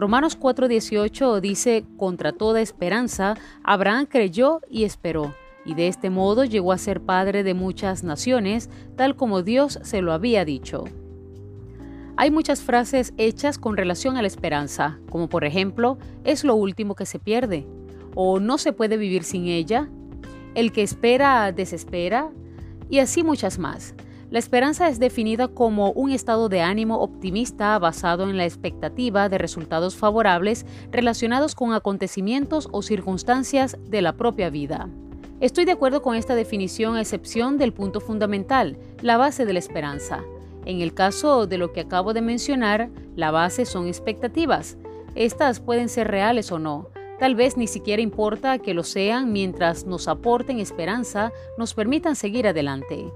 Romanos 4:18 dice, contra toda esperanza, Abraham creyó y esperó, y de este modo llegó a ser padre de muchas naciones, tal como Dios se lo había dicho. Hay muchas frases hechas con relación a la esperanza, como por ejemplo, es lo último que se pierde, o no se puede vivir sin ella, el que espera desespera, y así muchas más. La esperanza es definida como un estado de ánimo optimista basado en la expectativa de resultados favorables relacionados con acontecimientos o circunstancias de la propia vida. Estoy de acuerdo con esta definición a excepción del punto fundamental, la base de la esperanza. En el caso de lo que acabo de mencionar, la base son expectativas. Estas pueden ser reales o no. Tal vez ni siquiera importa que lo sean mientras nos aporten esperanza, nos permitan seguir adelante.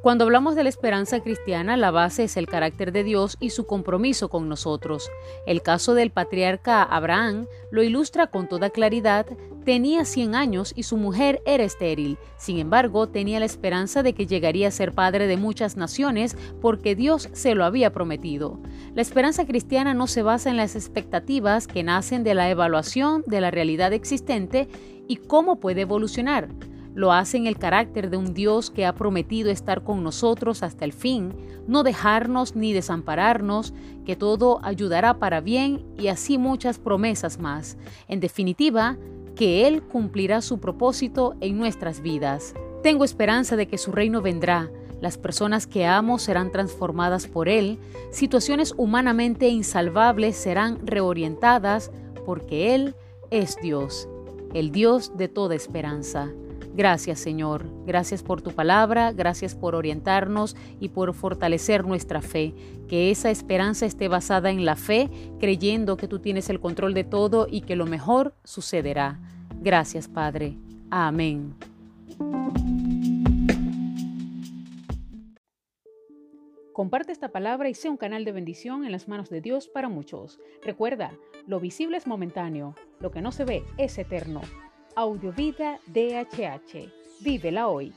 Cuando hablamos de la esperanza cristiana, la base es el carácter de Dios y su compromiso con nosotros. El caso del patriarca Abraham lo ilustra con toda claridad. Tenía 100 años y su mujer era estéril. Sin embargo, tenía la esperanza de que llegaría a ser padre de muchas naciones porque Dios se lo había prometido. La esperanza cristiana no se basa en las expectativas que nacen de la evaluación de la realidad existente y cómo puede evolucionar lo hace en el carácter de un Dios que ha prometido estar con nosotros hasta el fin, no dejarnos ni desampararnos, que todo ayudará para bien y así muchas promesas más. En definitiva, que Él cumplirá su propósito en nuestras vidas. Tengo esperanza de que su reino vendrá, las personas que amo serán transformadas por Él, situaciones humanamente insalvables serán reorientadas porque Él es Dios, el Dios de toda esperanza. Gracias Señor, gracias por tu palabra, gracias por orientarnos y por fortalecer nuestra fe. Que esa esperanza esté basada en la fe, creyendo que tú tienes el control de todo y que lo mejor sucederá. Gracias Padre. Amén. Comparte esta palabra y sea un canal de bendición en las manos de Dios para muchos. Recuerda, lo visible es momentáneo, lo que no se ve es eterno. Audiovida DHH. Vívela hoy.